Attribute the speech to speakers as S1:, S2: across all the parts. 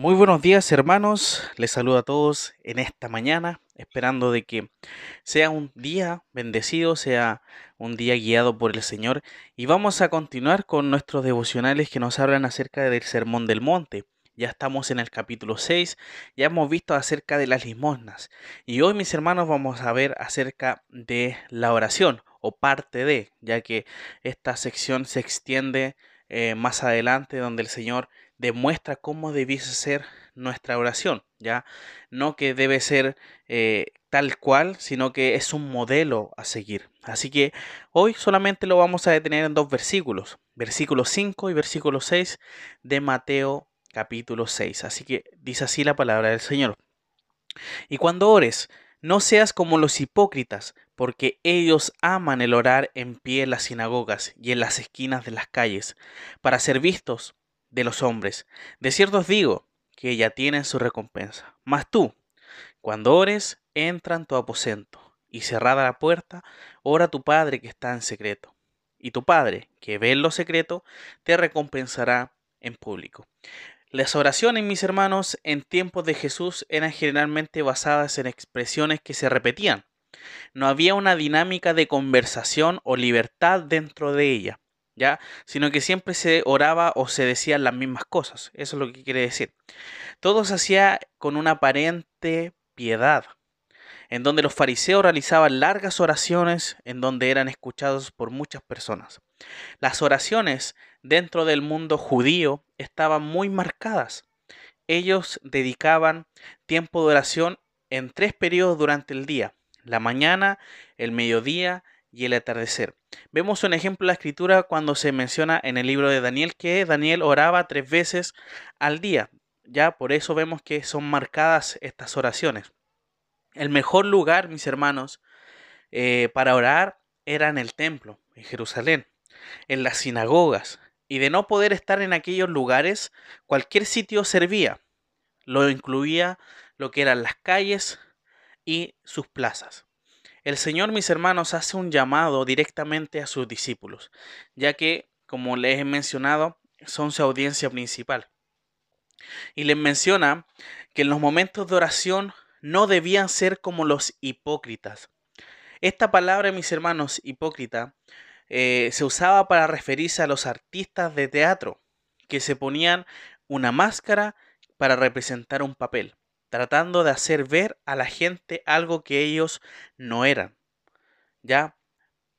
S1: Muy buenos días hermanos, les saludo a todos en esta mañana, esperando de que sea un día bendecido, sea un día guiado por el Señor. Y vamos a continuar con nuestros devocionales que nos hablan acerca del Sermón del Monte. Ya estamos en el capítulo 6, ya hemos visto acerca de las limosnas. Y hoy mis hermanos vamos a ver acerca de la oración o parte de, ya que esta sección se extiende eh, más adelante donde el Señor demuestra cómo debiese ser nuestra oración, ¿ya? No que debe ser eh, tal cual, sino que es un modelo a seguir. Así que hoy solamente lo vamos a detener en dos versículos, versículo 5 y versículo 6 de Mateo capítulo 6. Así que dice así la palabra del Señor. Y cuando ores, no seas como los hipócritas, porque ellos aman el orar en pie en las sinagogas y en las esquinas de las calles, para ser vistos de los hombres. De cierto os digo que ya tienen su recompensa. Mas tú, cuando ores, entra en tu aposento y cerrada la puerta, ora a tu Padre que está en secreto. Y tu Padre, que ve en lo secreto, te recompensará en público. Las oraciones, mis hermanos, en tiempos de Jesús eran generalmente basadas en expresiones que se repetían. No había una dinámica de conversación o libertad dentro de ella. ¿ya? Sino que siempre se oraba o se decían las mismas cosas. Eso es lo que quiere decir. Todo se hacía con una aparente piedad, en donde los fariseos realizaban largas oraciones en donde eran escuchados por muchas personas. Las oraciones dentro del mundo judío estaban muy marcadas. Ellos dedicaban tiempo de oración en tres periodos durante el día, la mañana, el mediodía y el atardecer. Vemos un ejemplo en la escritura cuando se menciona en el libro de Daniel que Daniel oraba tres veces al día. Ya por eso vemos que son marcadas estas oraciones. El mejor lugar, mis hermanos, eh, para orar era en el templo, en Jerusalén, en las sinagogas. Y de no poder estar en aquellos lugares, cualquier sitio servía. Lo incluía lo que eran las calles y sus plazas. El Señor, mis hermanos, hace un llamado directamente a sus discípulos, ya que, como les he mencionado, son su audiencia principal. Y les menciona que en los momentos de oración no debían ser como los hipócritas. Esta palabra, mis hermanos, hipócrita, eh, se usaba para referirse a los artistas de teatro, que se ponían una máscara para representar un papel tratando de hacer ver a la gente algo que ellos no eran. ¿Ya?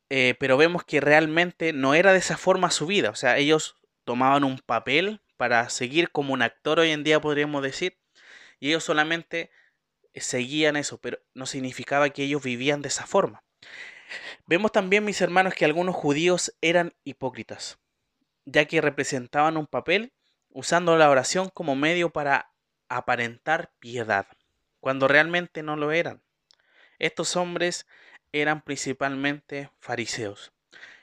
S1: Eh, pero vemos que realmente no era de esa forma su vida. O sea, ellos tomaban un papel para seguir como un actor hoy en día, podríamos decir, y ellos solamente seguían eso, pero no significaba que ellos vivían de esa forma. Vemos también, mis hermanos, que algunos judíos eran hipócritas, ya que representaban un papel usando la oración como medio para aparentar piedad, cuando realmente no lo eran. Estos hombres eran principalmente fariseos.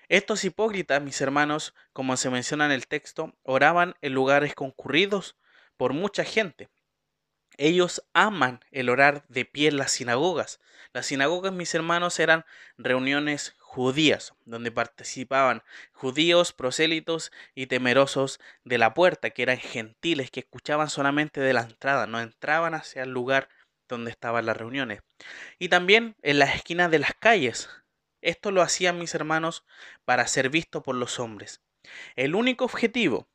S1: Estos hipócritas, mis hermanos, como se menciona en el texto, oraban en lugares concurridos por mucha gente. Ellos aman el orar de pie en las sinagogas. Las sinagogas, mis hermanos, eran reuniones judías, donde participaban judíos, prosélitos y temerosos de la puerta, que eran gentiles, que escuchaban solamente de la entrada, no entraban hacia el lugar donde estaban las reuniones. Y también en las esquinas de las calles. Esto lo hacían mis hermanos para ser visto por los hombres. El único objetivo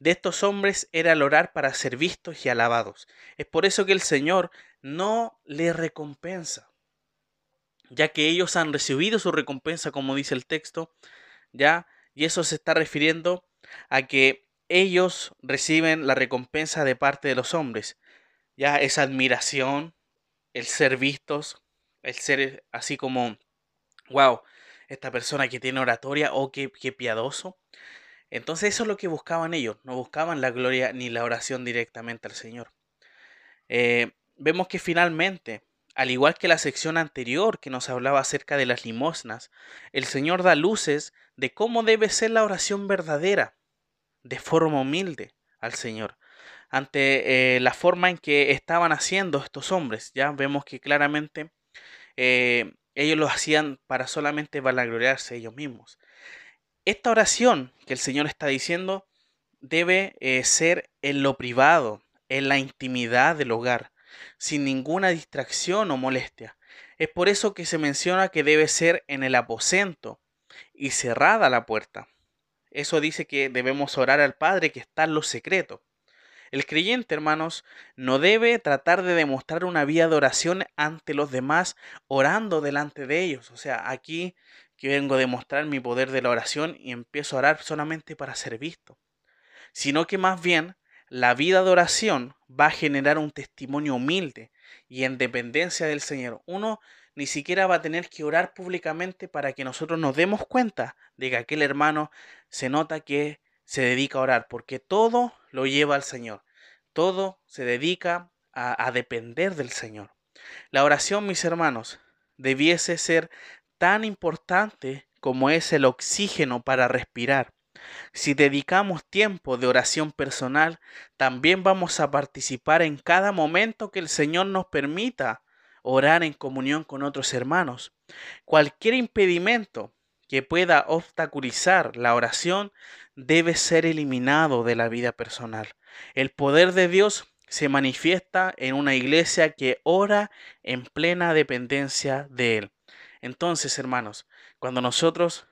S1: de estos hombres era el orar para ser vistos y alabados. Es por eso que el Señor no les recompensa ya que ellos han recibido su recompensa, como dice el texto, ya, y eso se está refiriendo a que ellos reciben la recompensa de parte de los hombres, ya esa admiración, el ser vistos, el ser así como, wow, esta persona que tiene oratoria, oh, qué, qué piadoso. Entonces eso es lo que buscaban ellos, no buscaban la gloria ni la oración directamente al Señor. Eh, vemos que finalmente al igual que la sección anterior que nos hablaba acerca de las limosnas, el Señor da luces de cómo debe ser la oración verdadera, de forma humilde al Señor. Ante eh, la forma en que estaban haciendo estos hombres, ya vemos que claramente eh, ellos lo hacían para solamente vanagloriarse ellos mismos. Esta oración que el Señor está diciendo debe eh, ser en lo privado, en la intimidad del hogar, sin ninguna distracción o molestia. Es por eso que se menciona que debe ser en el aposento y cerrada la puerta. Eso dice que debemos orar al Padre que está en lo secreto. El creyente, hermanos, no debe tratar de demostrar una vía de oración ante los demás orando delante de ellos. O sea, aquí que vengo a demostrar mi poder de la oración y empiezo a orar solamente para ser visto. Sino que más bien la vida de oración va a generar un testimonio humilde y en dependencia del Señor. Uno ni siquiera va a tener que orar públicamente para que nosotros nos demos cuenta de que aquel hermano se nota que se dedica a orar, porque todo lo lleva al Señor, todo se dedica a, a depender del Señor. La oración, mis hermanos, debiese ser tan importante como es el oxígeno para respirar. Si dedicamos tiempo de oración personal, también vamos a participar en cada momento que el Señor nos permita orar en comunión con otros hermanos. Cualquier impedimento que pueda obstaculizar la oración debe ser eliminado de la vida personal. El poder de Dios se manifiesta en una iglesia que ora en plena dependencia de Él. Entonces, hermanos, cuando nosotros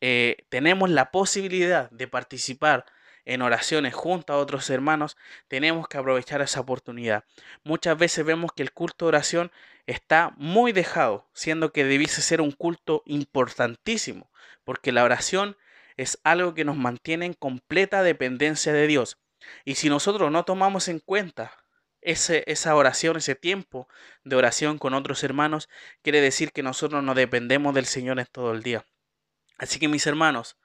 S1: eh, tenemos la posibilidad de participar en oraciones junto a otros hermanos, tenemos que aprovechar esa oportunidad. Muchas veces vemos que el culto de oración está muy dejado, siendo que debiese ser un culto importantísimo, porque la oración es algo que nos mantiene en completa dependencia de Dios. Y si nosotros no tomamos en cuenta ese, esa oración, ese tiempo de oración con otros hermanos, quiere decir que nosotros no dependemos del Señor en todo el día. Así que mis hermanos,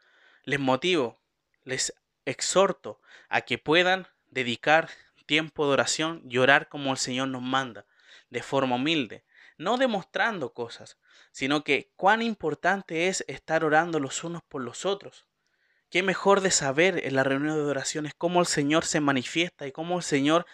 S1: les motivo, les exhorto a que puedan dedicar tiempo de oración y orar como el Señor nos manda, de forma humilde, no demostrando cosas, sino que cuán importante es estar orando los unos por los otros. Qué mejor de saber en la reunión de oraciones cómo el Señor se manifiesta y cómo el Señor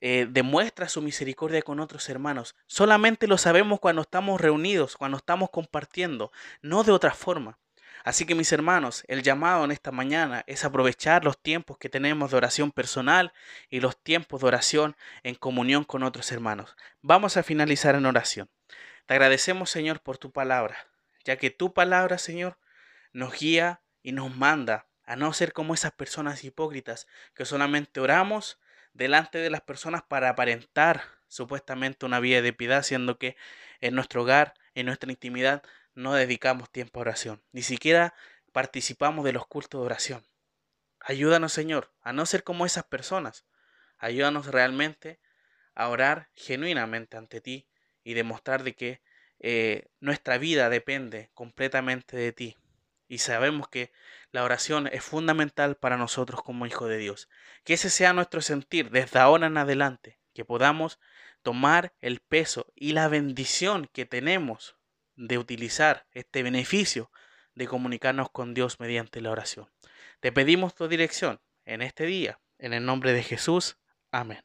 S1: eh, demuestra su misericordia con otros hermanos. Solamente lo sabemos cuando estamos reunidos, cuando estamos compartiendo, no de otra forma. Así que mis hermanos, el llamado en esta mañana es aprovechar los tiempos que tenemos de oración personal y los tiempos de oración en comunión con otros hermanos. Vamos a finalizar en oración. Te agradecemos Señor por tu palabra, ya que tu palabra Señor nos guía y nos manda a no ser como esas personas hipócritas que solamente oramos delante de las personas para aparentar supuestamente una vida de piedad, siendo que en nuestro hogar, en nuestra intimidad, no dedicamos tiempo a oración, ni siquiera participamos de los cultos de oración. Ayúdanos, Señor, a no ser como esas personas. Ayúdanos realmente a orar genuinamente ante ti y demostrar de que eh, nuestra vida depende completamente de ti. Y sabemos que la oración es fundamental para nosotros como hijos de Dios. Que ese sea nuestro sentir desde ahora en adelante, que podamos tomar el peso y la bendición que tenemos de utilizar este beneficio de comunicarnos con Dios mediante la oración. Te pedimos tu dirección en este día, en el nombre de Jesús. Amén.